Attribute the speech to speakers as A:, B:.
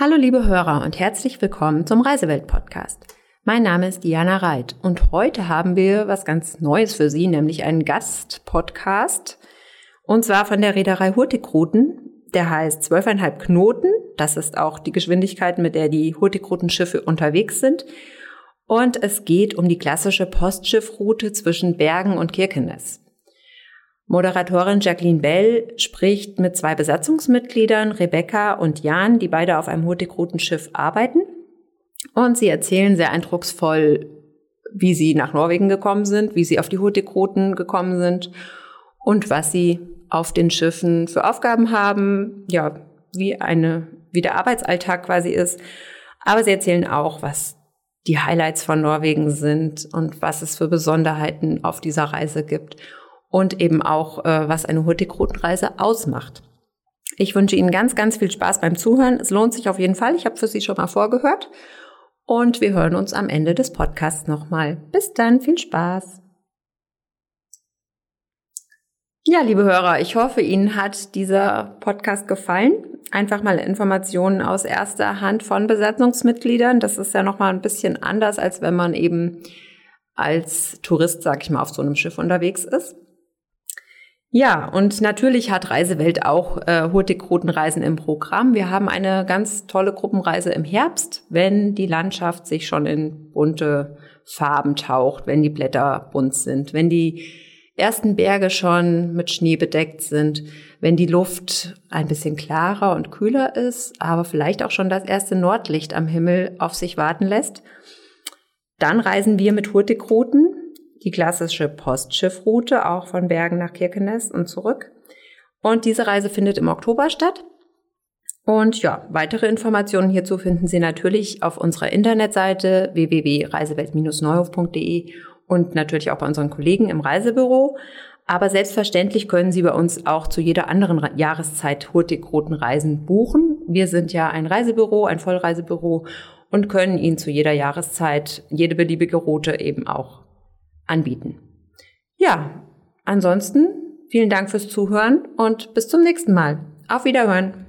A: Hallo liebe Hörer und herzlich willkommen zum Reisewelt Podcast. Mein Name ist Diana Reit und heute haben wir was ganz Neues für Sie, nämlich einen Gast-Podcast und zwar von der Reederei Hurtigruten. Der heißt zwölfeinhalb Knoten. Das ist auch die Geschwindigkeit, mit der die Hurtigruten-Schiffe unterwegs sind. Und es geht um die klassische Postschiffroute zwischen Bergen und Kirkenes. Moderatorin Jacqueline Bell spricht mit zwei Besatzungsmitgliedern, Rebecca und Jan, die beide auf einem Hurtigruten-Schiff arbeiten. Und sie erzählen sehr eindrucksvoll, wie sie nach Norwegen gekommen sind, wie sie auf die Hurtigruten gekommen sind und was sie auf den Schiffen für Aufgaben haben, ja, wie eine, wie der Arbeitsalltag quasi ist. Aber sie erzählen auch, was die Highlights von Norwegen sind und was es für Besonderheiten auf dieser Reise gibt und eben auch, äh, was eine Hurtigruten-Reise ausmacht. Ich wünsche Ihnen ganz, ganz viel Spaß beim Zuhören. Es lohnt sich auf jeden Fall. Ich habe für Sie schon mal vorgehört. Und wir hören uns am Ende des Podcasts nochmal. Bis dann, viel Spaß. Ja, liebe Hörer, ich hoffe, Ihnen hat dieser Podcast gefallen. Einfach mal Informationen aus erster Hand von Besatzungsmitgliedern. Das ist ja nochmal ein bisschen anders, als wenn man eben als Tourist, sag ich mal, auf so einem Schiff unterwegs ist. Ja, und natürlich hat Reisewelt auch äh, Hurtigruten-Reisen im Programm. Wir haben eine ganz tolle Gruppenreise im Herbst, wenn die Landschaft sich schon in bunte Farben taucht, wenn die Blätter bunt sind, wenn die ersten Berge schon mit Schnee bedeckt sind, wenn die Luft ein bisschen klarer und kühler ist, aber vielleicht auch schon das erste Nordlicht am Himmel auf sich warten lässt. Dann reisen wir mit Hurtigruten die klassische Postschiffroute, auch von Bergen nach Kirkenes und zurück. Und diese Reise findet im Oktober statt. Und ja, weitere Informationen hierzu finden Sie natürlich auf unserer Internetseite www.reisewelt-neuhof.de und natürlich auch bei unseren Kollegen im Reisebüro. Aber selbstverständlich können Sie bei uns auch zu jeder anderen Jahreszeit Hurtigruten-Reisen buchen. Wir sind ja ein Reisebüro, ein Vollreisebüro und können Ihnen zu jeder Jahreszeit jede beliebige Route eben auch anbieten. Ja, ansonsten vielen Dank fürs Zuhören und bis zum nächsten Mal. Auf Wiederhören.